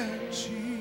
repete.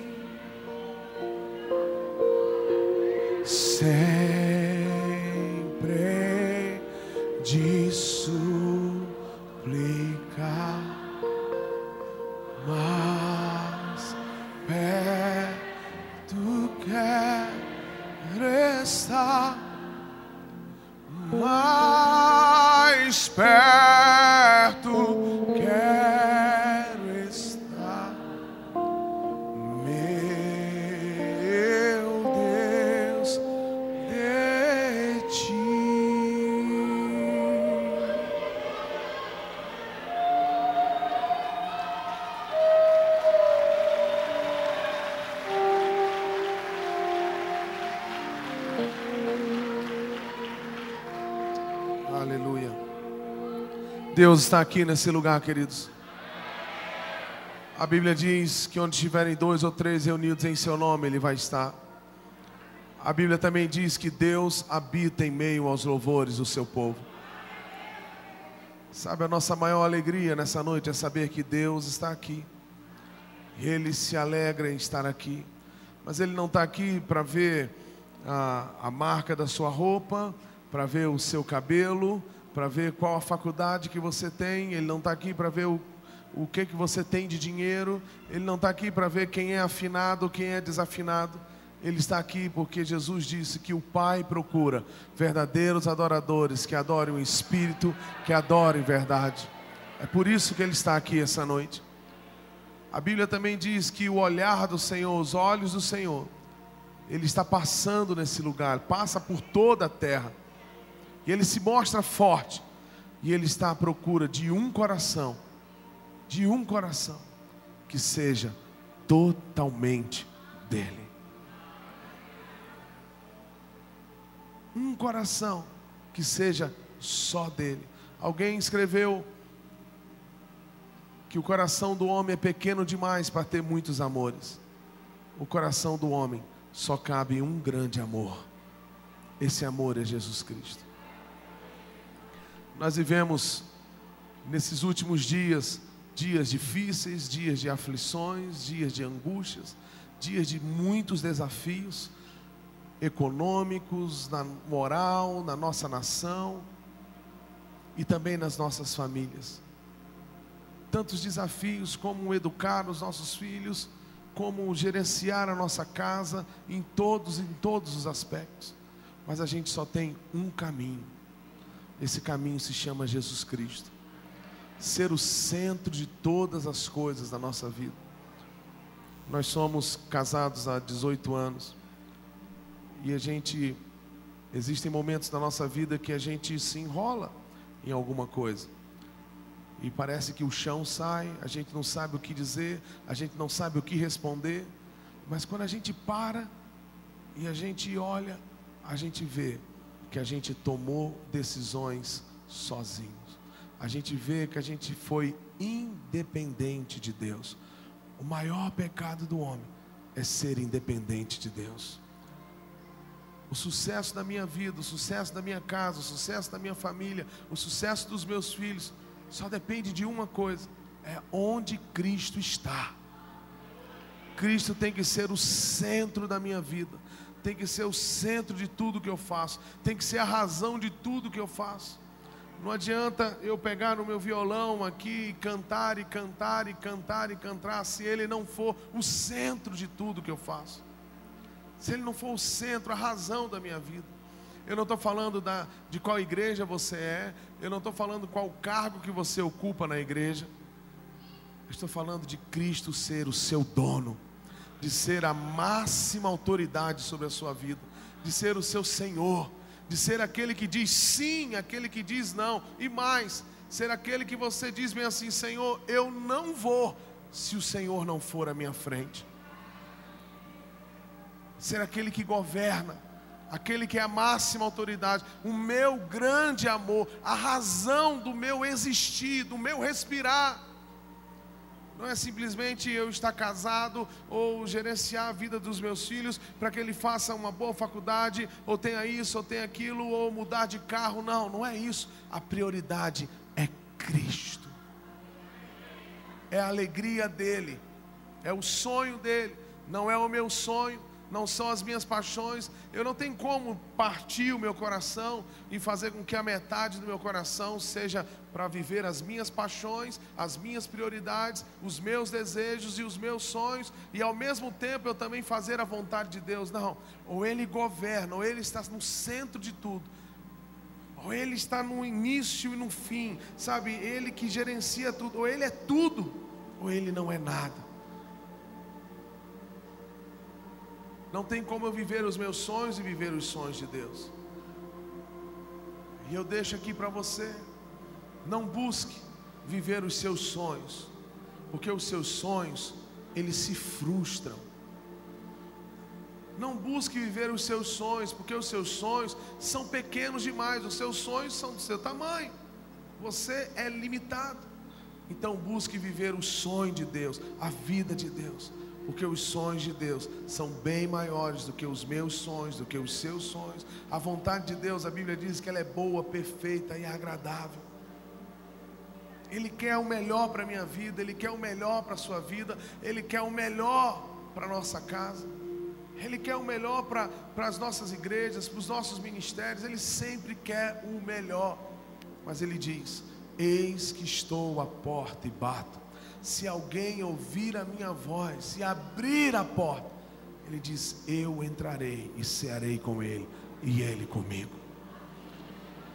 Deus está aqui nesse lugar, queridos. A Bíblia diz que onde estiverem dois ou três reunidos em seu nome, Ele vai estar. A Bíblia também diz que Deus habita em meio aos louvores do seu povo. Sabe, a nossa maior alegria nessa noite é saber que Deus está aqui. Ele se alegra em estar aqui. Mas Ele não está aqui para ver a, a marca da sua roupa, para ver o seu cabelo, para ver qual a faculdade que você tem. Ele não está aqui para ver o, o que, que você tem de dinheiro. Ele não está aqui para ver quem é afinado, quem é desafinado. Ele está aqui porque Jesus disse que o Pai procura verdadeiros adoradores que adorem o Espírito, que adorem verdade. É por isso que Ele está aqui essa noite. A Bíblia também diz que o olhar do Senhor, os olhos do Senhor, Ele está passando nesse lugar, passa por toda a terra. E Ele se mostra forte. E Ele está à procura de um coração, de um coração, que seja totalmente dele. um coração que seja só dele. Alguém escreveu que o coração do homem é pequeno demais para ter muitos amores. O coração do homem só cabe um grande amor. Esse amor é Jesus Cristo. Nós vivemos nesses últimos dias dias difíceis, dias de aflições, dias de angústias, dias de muitos desafios econômicos, na moral, na nossa nação e também nas nossas famílias. Tantos desafios como educar os nossos filhos, como gerenciar a nossa casa em todos em todos os aspectos. Mas a gente só tem um caminho. Esse caminho se chama Jesus Cristo. Ser o centro de todas as coisas da nossa vida. Nós somos casados há 18 anos. E a gente existem momentos na nossa vida que a gente se enrola em alguma coisa. E parece que o chão sai, a gente não sabe o que dizer, a gente não sabe o que responder. Mas quando a gente para e a gente olha, a gente vê que a gente tomou decisões sozinhos. A gente vê que a gente foi independente de Deus. O maior pecado do homem é ser independente de Deus. O sucesso da minha vida, o sucesso da minha casa, o sucesso da minha família, o sucesso dos meus filhos, só depende de uma coisa: é onde Cristo está. Cristo tem que ser o centro da minha vida, tem que ser o centro de tudo que eu faço, tem que ser a razão de tudo que eu faço. Não adianta eu pegar no meu violão aqui e cantar e cantar e cantar e cantar se ele não for o centro de tudo que eu faço se ele não for o centro, a razão da minha vida. Eu não estou falando da, de qual igreja você é, eu não estou falando qual cargo que você ocupa na igreja. Eu estou falando de Cristo ser o seu dono, de ser a máxima autoridade sobre a sua vida, de ser o seu Senhor, de ser aquele que diz sim, aquele que diz não, e mais, ser aquele que você diz bem assim: Senhor, eu não vou se o Senhor não for à minha frente ser aquele que governa, aquele que é a máxima autoridade, o meu grande amor, a razão do meu existir, do meu respirar. Não é simplesmente eu estar casado ou gerenciar a vida dos meus filhos para que ele faça uma boa faculdade, ou tenha isso, ou tenha aquilo, ou mudar de carro. Não, não é isso. A prioridade é Cristo. É a alegria dele, é o sonho dele, não é o meu sonho, não são as minhas paixões. Eu não tenho como partir o meu coração e fazer com que a metade do meu coração seja para viver as minhas paixões, as minhas prioridades, os meus desejos e os meus sonhos, e ao mesmo tempo eu também fazer a vontade de Deus. Não, ou Ele governa, ou Ele está no centro de tudo. Ou Ele está no início e no fim, sabe? Ele que gerencia tudo, ou Ele é tudo, ou Ele não é nada. Não tem como eu viver os meus sonhos e viver os sonhos de Deus. E eu deixo aqui para você, não busque viver os seus sonhos, porque os seus sonhos, eles se frustram. Não busque viver os seus sonhos, porque os seus sonhos são pequenos demais, os seus sonhos são do seu tamanho. Você é limitado. Então busque viver o sonho de Deus, a vida de Deus porque os sonhos de Deus são bem maiores do que os meus sonhos, do que os seus sonhos. A vontade de Deus, a Bíblia diz que ela é boa, perfeita e agradável. Ele quer o melhor para a minha vida, Ele quer o melhor para a sua vida, Ele quer o melhor para a nossa casa, Ele quer o melhor para, as nossas igrejas, para os nossos ministérios, Ele sempre quer o melhor. Mas Ele diz: Eis que estou à porta e bato se alguém ouvir a minha voz, se abrir a porta, ele diz: Eu entrarei e cearei com ele, e ele comigo.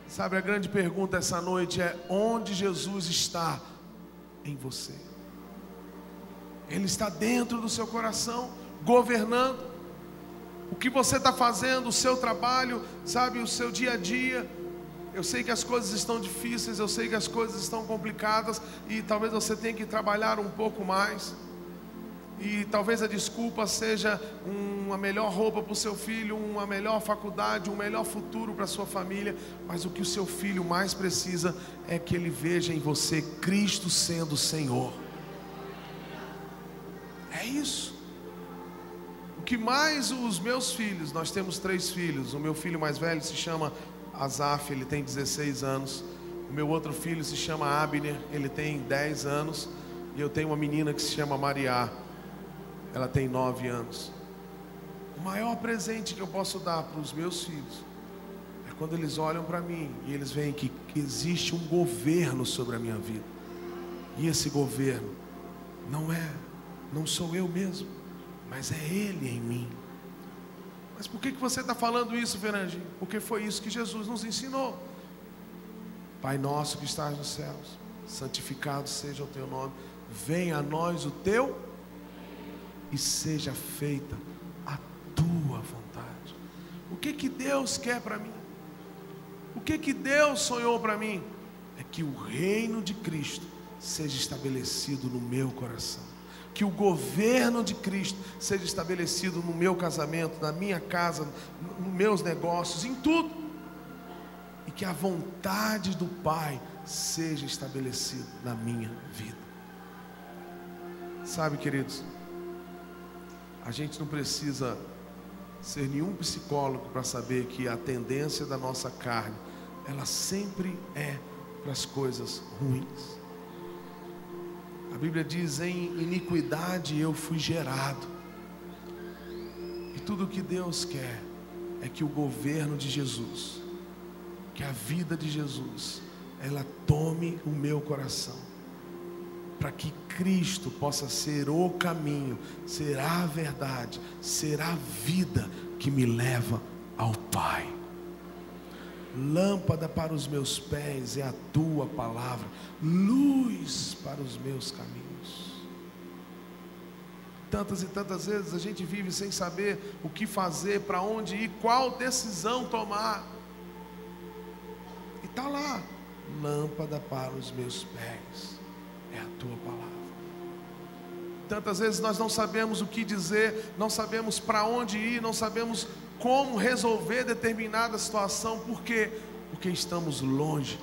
Sabe, a grande pergunta essa noite é: onde Jesus está em você? Ele está dentro do seu coração, governando. O que você está fazendo, o seu trabalho, sabe, o seu dia a dia eu sei que as coisas estão difíceis, eu sei que as coisas estão complicadas e talvez você tenha que trabalhar um pouco mais. E talvez a desculpa seja uma melhor roupa para o seu filho, uma melhor faculdade, um melhor futuro para a sua família. Mas o que o seu filho mais precisa é que ele veja em você Cristo sendo Senhor. É isso. O que mais os meus filhos, nós temos três filhos. O meu filho mais velho se chama Azaf, ele tem 16 anos. O meu outro filho se chama Abner, ele tem 10 anos. E eu tenho uma menina que se chama Maria, ela tem 9 anos. O maior presente que eu posso dar para os meus filhos é quando eles olham para mim e eles veem que existe um governo sobre a minha vida. E esse governo não é, não sou eu mesmo, mas é Ele em mim. Mas por que, que você está falando isso, Fernandinho? Porque foi isso que Jesus nos ensinou. Pai nosso que estás nos céus, santificado seja o teu nome, venha a nós o teu e seja feita a tua vontade. O que que Deus quer para mim? O que que Deus sonhou para mim? É que o reino de Cristo seja estabelecido no meu coração que o governo de Cristo seja estabelecido no meu casamento, na minha casa, nos meus negócios, em tudo. E que a vontade do Pai seja estabelecida na minha vida. Sabe, queridos, a gente não precisa ser nenhum psicólogo para saber que a tendência da nossa carne, ela sempre é para as coisas ruins. A Bíblia diz: em iniquidade eu fui gerado. E tudo o que Deus quer é que o governo de Jesus, que a vida de Jesus, ela tome o meu coração, para que Cristo possa ser o caminho, será a verdade, será a vida que me leva ao Pai. Lâmpada para os meus pés é a tua palavra, luz para os meus caminhos. Tantas e tantas vezes a gente vive sem saber o que fazer, para onde ir, qual decisão tomar. E está lá, lâmpada para os meus pés é a tua palavra. Tantas vezes nós não sabemos o que dizer, não sabemos para onde ir, não sabemos como resolver determinada situação, por quê? Porque estamos longe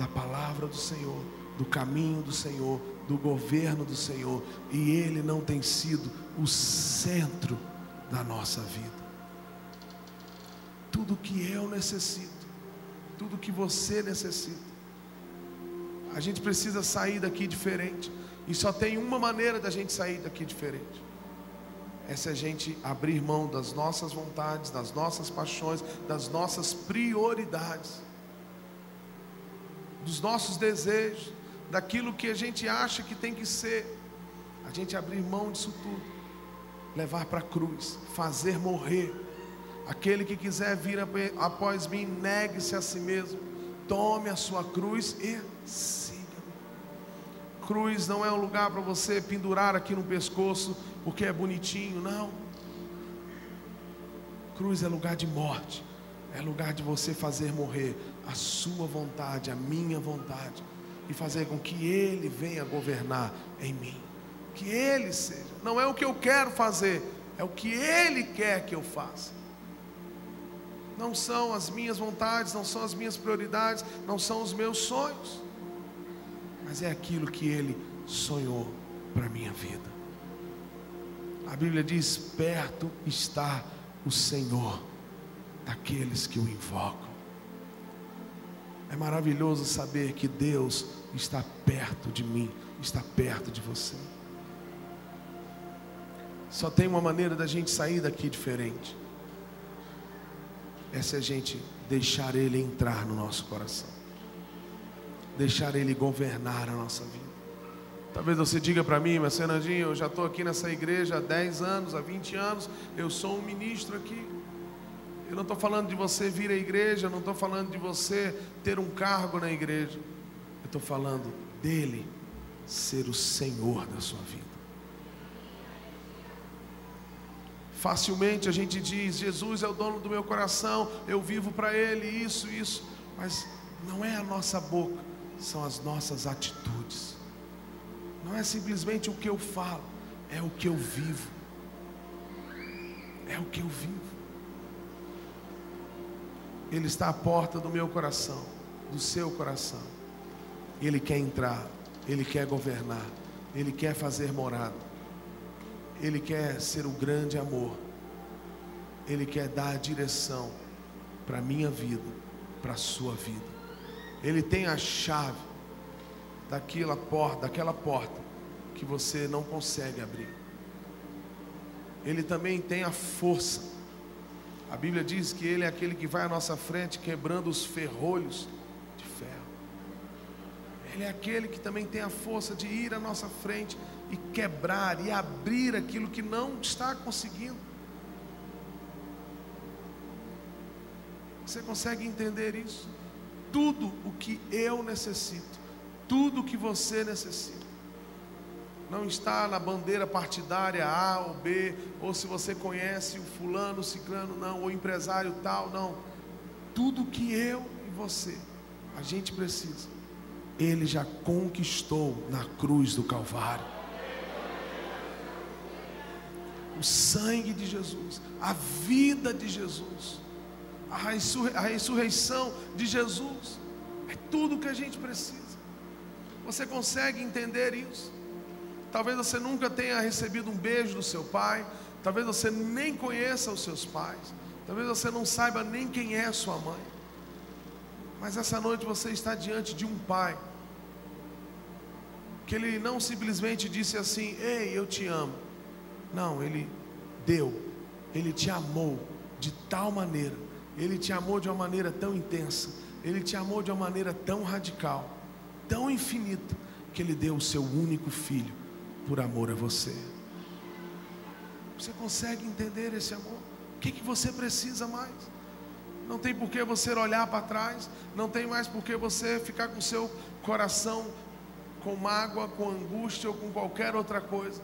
da palavra do Senhor, do caminho do Senhor, do governo do Senhor, e Ele não tem sido o centro da nossa vida. Tudo que eu necessito, tudo que você necessita, a gente precisa sair daqui diferente, e só tem uma maneira da gente sair daqui diferente é se a gente abrir mão das nossas vontades, das nossas paixões, das nossas prioridades, dos nossos desejos, daquilo que a gente acha que tem que ser, a gente abrir mão disso tudo, levar para a cruz, fazer morrer. Aquele que quiser vir após mim, negue-se a si mesmo, tome a sua cruz e siga-me. Cruz não é um lugar para você pendurar aqui no pescoço porque é bonitinho, não. Cruz é lugar de morte, é lugar de você fazer morrer a sua vontade, a minha vontade e fazer com que Ele venha governar em mim. Que Ele seja. Não é o que eu quero fazer, é o que Ele quer que eu faça. Não são as minhas vontades, não são as minhas prioridades, não são os meus sonhos, mas é aquilo que Ele sonhou para a minha vida. A Bíblia diz: perto está o Senhor daqueles que o invocam. É maravilhoso saber que Deus está perto de mim, está perto de você. Só tem uma maneira da gente sair daqui diferente. É se a gente deixar Ele entrar no nosso coração, deixar Ele governar a nossa vida. Talvez você diga para mim, mas Fernandinho, eu já estou aqui nessa igreja há 10 anos, há 20 anos, eu sou um ministro aqui. Eu não estou falando de você vir à igreja, não estou falando de você ter um cargo na igreja. Eu estou falando dele ser o Senhor da sua vida. Facilmente a gente diz: Jesus é o dono do meu coração, eu vivo para Ele, isso, isso. Mas não é a nossa boca, são as nossas atitudes. Não é simplesmente o que eu falo, é o que eu vivo. É o que eu vivo. Ele está à porta do meu coração, do seu coração. Ele quer entrar, ele quer governar, ele quer fazer morada. Ele quer ser o grande amor. Ele quer dar a direção para a minha vida, para a sua vida. Ele tem a chave daquela porta, daquela porta que você não consegue abrir. Ele também tem a força. A Bíblia diz que ele é aquele que vai à nossa frente quebrando os ferrolhos de ferro. Ele é aquele que também tem a força de ir à nossa frente e quebrar e abrir aquilo que não está conseguindo. Você consegue entender isso? Tudo o que eu necessito tudo que você necessita. Não está na bandeira partidária A ou B, ou se você conhece o fulano, o ciclano, não, ou empresário tal, não. Tudo que eu e você, a gente precisa, Ele já conquistou na cruz do Calvário. O sangue de Jesus, a vida de Jesus, a ressurreição de Jesus, é tudo que a gente precisa. Você consegue entender isso? Talvez você nunca tenha recebido um beijo do seu pai, talvez você nem conheça os seus pais, talvez você não saiba nem quem é sua mãe. Mas essa noite você está diante de um pai que ele não simplesmente disse assim: "Ei, eu te amo". Não, ele deu, ele te amou de tal maneira, ele te amou de uma maneira tão intensa, ele te amou de uma maneira tão radical tão infinito que Ele deu o seu único filho por amor a você. Você consegue entender esse amor? O que, que você precisa mais? Não tem por que você olhar para trás, não tem mais por que você ficar com seu coração com mágoa, com angústia ou com qualquer outra coisa.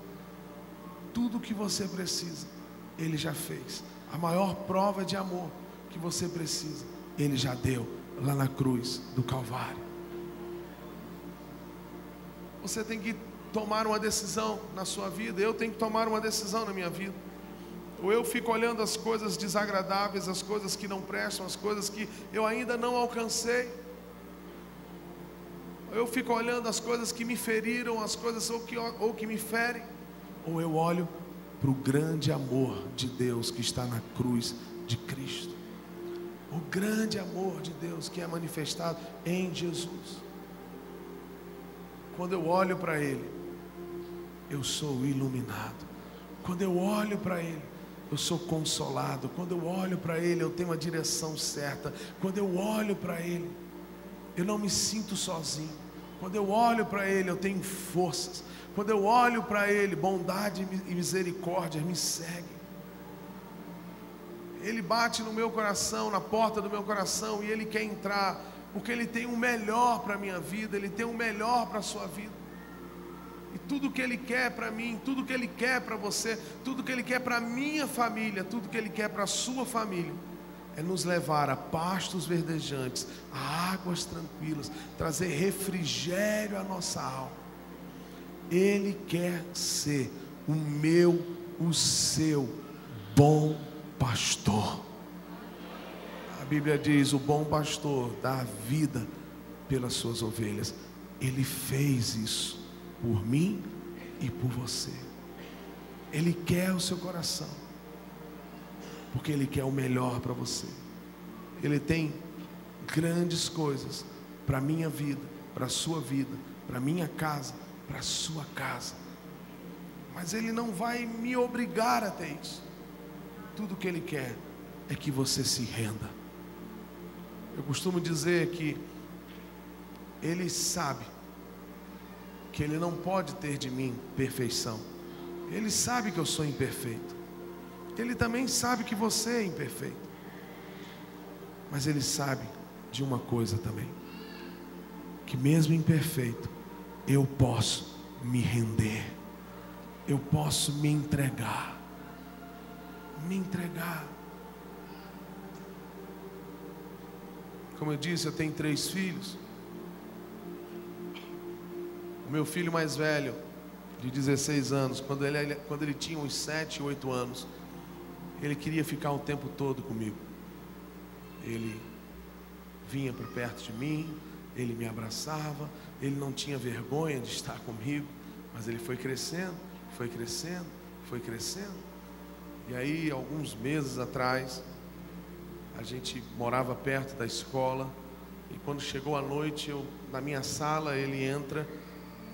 Tudo que você precisa, Ele já fez. A maior prova de amor que você precisa, Ele já deu lá na cruz do Calvário. Você tem que tomar uma decisão na sua vida, eu tenho que tomar uma decisão na minha vida. Ou eu fico olhando as coisas desagradáveis, as coisas que não prestam, as coisas que eu ainda não alcancei. Ou eu fico olhando as coisas que me feriram, as coisas ou que, ou que me ferem. Ou eu olho para o grande amor de Deus que está na cruz de Cristo. O grande amor de Deus que é manifestado em Jesus. Quando eu olho para Ele, eu sou iluminado. Quando eu olho para Ele, eu sou consolado. Quando eu olho para Ele, eu tenho a direção certa. Quando eu olho para Ele, eu não me sinto sozinho. Quando eu olho para Ele, eu tenho forças. Quando eu olho para Ele, bondade e misericórdia me seguem. Ele bate no meu coração, na porta do meu coração, e Ele quer entrar, porque Ele tem o melhor para a minha vida, Ele tem o melhor para a sua vida. E tudo que Ele quer para mim, tudo que Ele quer para você, tudo que Ele quer para a minha família, tudo que Ele quer para a sua família, é nos levar a pastos verdejantes, a águas tranquilas, trazer refrigério à nossa alma. Ele quer ser o meu, o seu bom pastor. A Bíblia diz: o bom pastor dá a vida pelas suas ovelhas. Ele fez isso por mim e por você. Ele quer o seu coração, porque Ele quer o melhor para você. Ele tem grandes coisas para a minha vida, para a sua vida, para a minha casa, para a sua casa. Mas Ele não vai me obrigar a ter isso. Tudo que Ele quer é que você se renda. Eu costumo dizer que Ele sabe que Ele não pode ter de mim perfeição. Ele sabe que eu sou imperfeito. Ele também sabe que você é imperfeito. Mas Ele sabe de uma coisa também: que mesmo imperfeito, eu posso me render, eu posso me entregar. Me entregar. Como eu disse, eu tenho três filhos. O meu filho mais velho, de 16 anos, quando ele, quando ele tinha uns 7, 8 anos, ele queria ficar o tempo todo comigo. Ele vinha para perto de mim, ele me abraçava, ele não tinha vergonha de estar comigo, mas ele foi crescendo, foi crescendo, foi crescendo. E aí, alguns meses atrás, a gente morava perto da escola, e quando chegou a noite, eu, na minha sala, ele entra,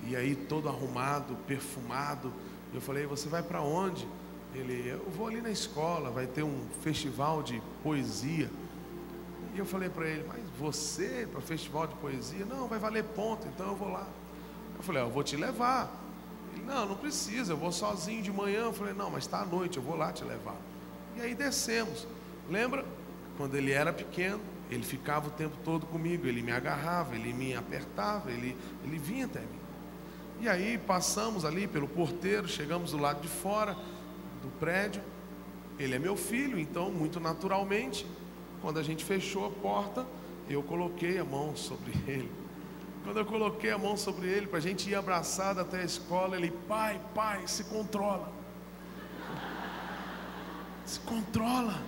e aí todo arrumado, perfumado, eu falei, você vai para onde? Ele, eu vou ali na escola, vai ter um festival de poesia. E eu falei para ele, mas você para festival de poesia? Não, vai valer ponto, então eu vou lá. Eu falei, ah, eu vou te levar. Ele, não, não precisa, eu vou sozinho de manhã. Eu falei, não, mas está à noite, eu vou lá te levar. E aí descemos. Lembra? Quando ele era pequeno, ele ficava o tempo todo comigo, ele me agarrava, ele me apertava, ele, ele vinha até mim. E aí passamos ali pelo porteiro, chegamos do lado de fora do prédio. Ele é meu filho, então, muito naturalmente, quando a gente fechou a porta, eu coloquei a mão sobre ele. Quando eu coloquei a mão sobre ele, para a gente ir abraçado até a escola, ele, pai, pai, se controla. Se controla.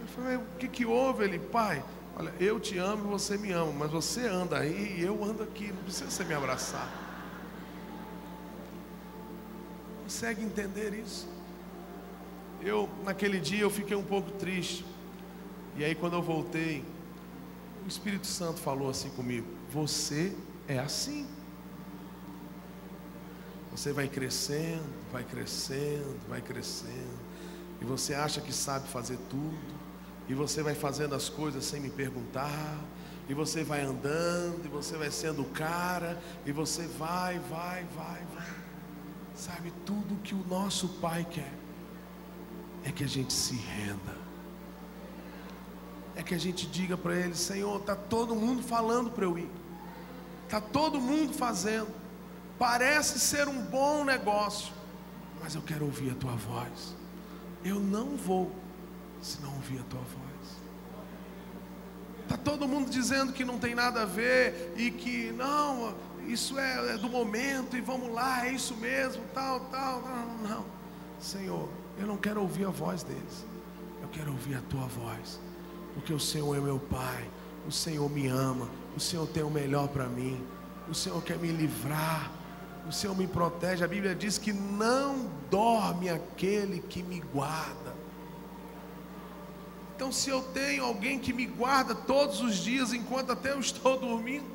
Eu falei, o que, que houve? Ele, pai, olha, eu te amo e você me ama, mas você anda aí e eu ando aqui, não precisa você me abraçar. Consegue entender isso? Eu, naquele dia, eu fiquei um pouco triste. E aí, quando eu voltei, o Espírito Santo falou assim comigo: Você é assim. Você vai crescendo, vai crescendo, vai crescendo. E você acha que sabe fazer tudo. E você vai fazendo as coisas sem me perguntar. E você vai andando, e você vai sendo o cara. E você vai, vai, vai, vai. Sabe, tudo que o nosso Pai quer é que a gente se renda que a gente diga para ele: Senhor, está todo mundo falando para eu ir, está todo mundo fazendo, parece ser um bom negócio, mas eu quero ouvir a tua voz. Eu não vou se não ouvir a tua voz. Está todo mundo dizendo que não tem nada a ver e que não, isso é, é do momento e vamos lá, é isso mesmo, tal, tal. Não, não, não. Senhor, eu não quero ouvir a voz deles, eu quero ouvir a tua voz porque o Senhor é meu Pai, o Senhor me ama, o Senhor tem o melhor para mim, o Senhor quer me livrar, o Senhor me protege. A Bíblia diz que não dorme aquele que me guarda. Então, se eu tenho alguém que me guarda todos os dias, enquanto até eu estou dormindo,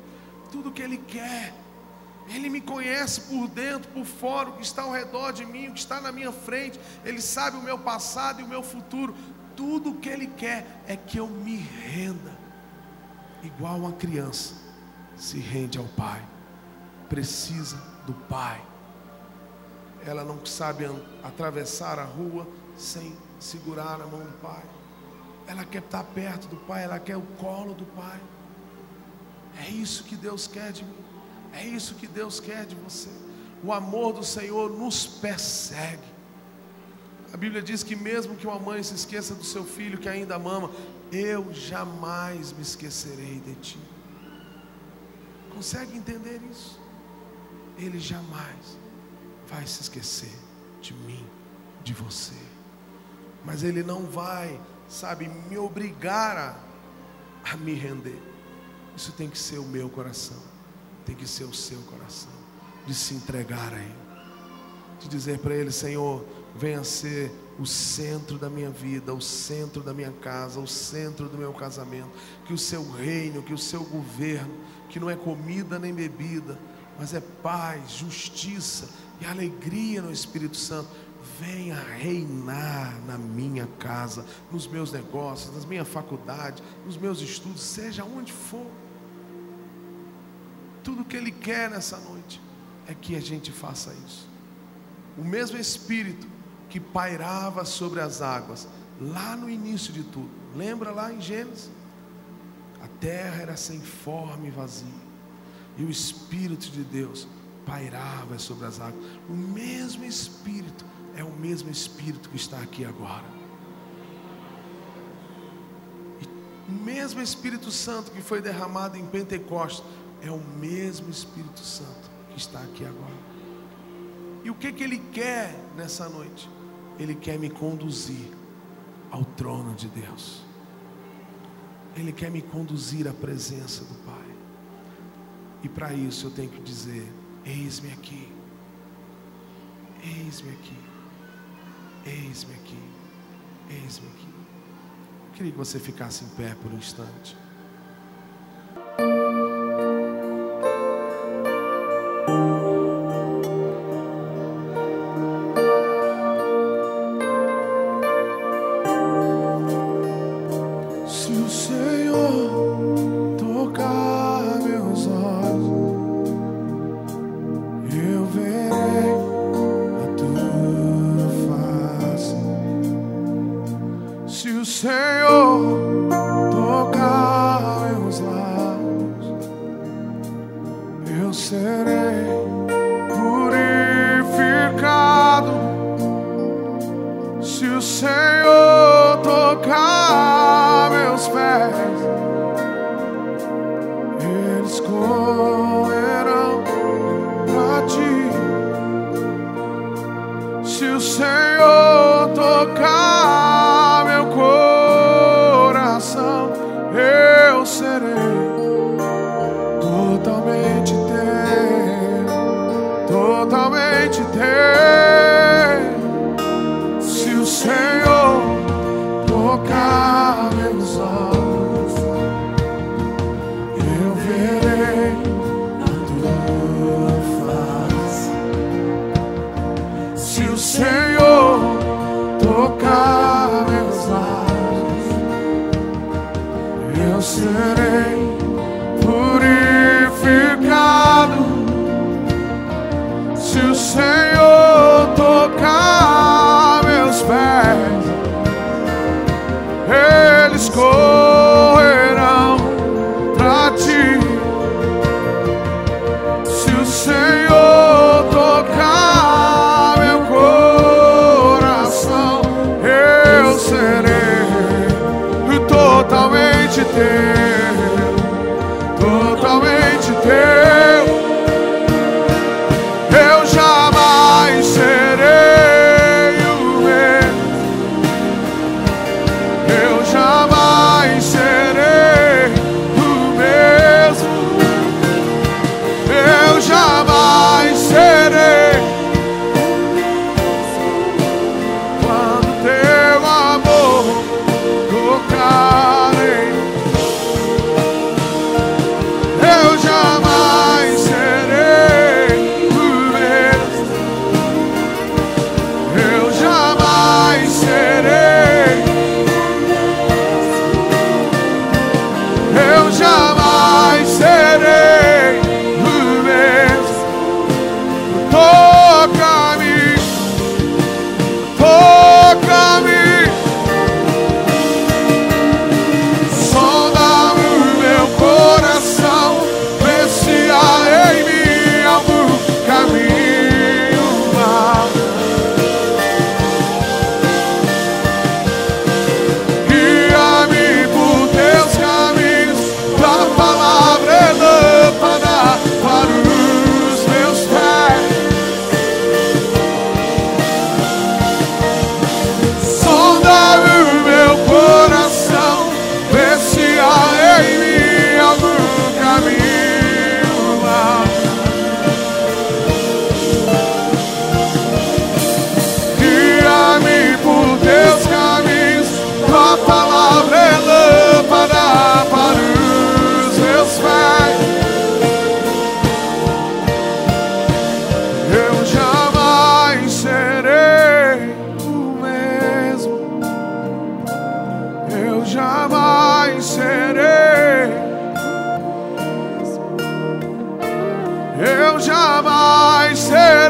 tudo que Ele quer Ele me conhece por dentro, por fora, o que está ao redor de mim, o que está na minha frente. Ele sabe o meu passado e o meu futuro. Tudo o que Ele quer é que eu me renda, igual uma criança se rende ao Pai, precisa do Pai. Ela não sabe atravessar a rua sem segurar a mão do Pai. Ela quer estar perto do Pai, ela quer o colo do Pai. É isso que Deus quer de mim. É isso que Deus quer de você. O amor do Senhor nos persegue. A Bíblia diz que mesmo que uma mãe se esqueça do seu filho que ainda mama, eu jamais me esquecerei de ti. Consegue entender isso? Ele jamais vai se esquecer de mim, de você. Mas ele não vai, sabe, me obrigar a, a me render. Isso tem que ser o meu coração, tem que ser o seu coração, de se entregar a Ele, de dizer para Ele: Senhor, venha ser o centro da minha vida, o centro da minha casa, o centro do meu casamento, que o seu reino, que o seu governo, que não é comida nem bebida, mas é paz, justiça e alegria no Espírito Santo, venha reinar na minha casa, nos meus negócios, na minha faculdade, nos meus estudos, seja onde for. Tudo que Ele quer nessa noite é que a gente faça isso. O mesmo Espírito que pairava sobre as águas, lá no início de tudo, lembra lá em Gênesis? A terra era sem forma e vazia, e o Espírito de Deus pairava sobre as águas. O mesmo Espírito é o mesmo Espírito que está aqui agora. E o mesmo Espírito Santo que foi derramado em Pentecostes é o mesmo Espírito Santo que está aqui agora. E o que, que Ele quer nessa noite? Ele quer me conduzir ao trono de Deus. Ele quer me conduzir à presença do Pai. E para isso eu tenho que dizer: Eis-me aqui. Eis-me aqui. Eis-me aqui. Eis-me aqui. Eu queria que você ficasse em pé por um instante. Serei. Eu jamais serei.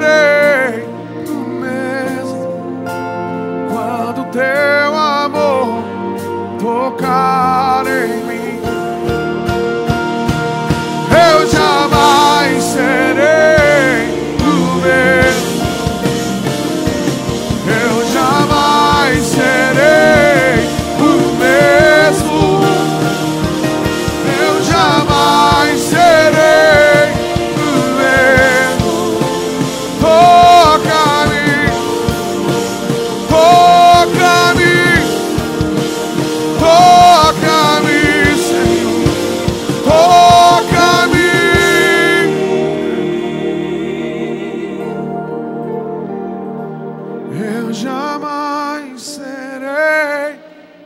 jamais serei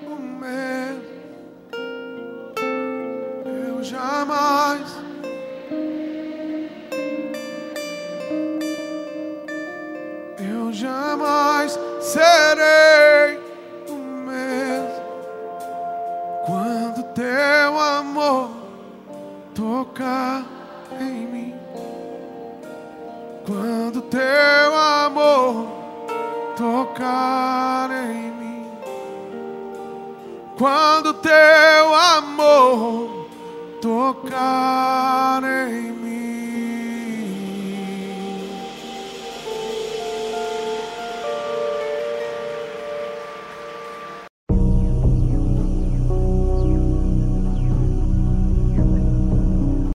o meu. Eu jamais. Eu jamais serei o mesmo quando teu amor tocar em mim. Quando teu amor tocar em mim. Quando teu amor tocar em mim.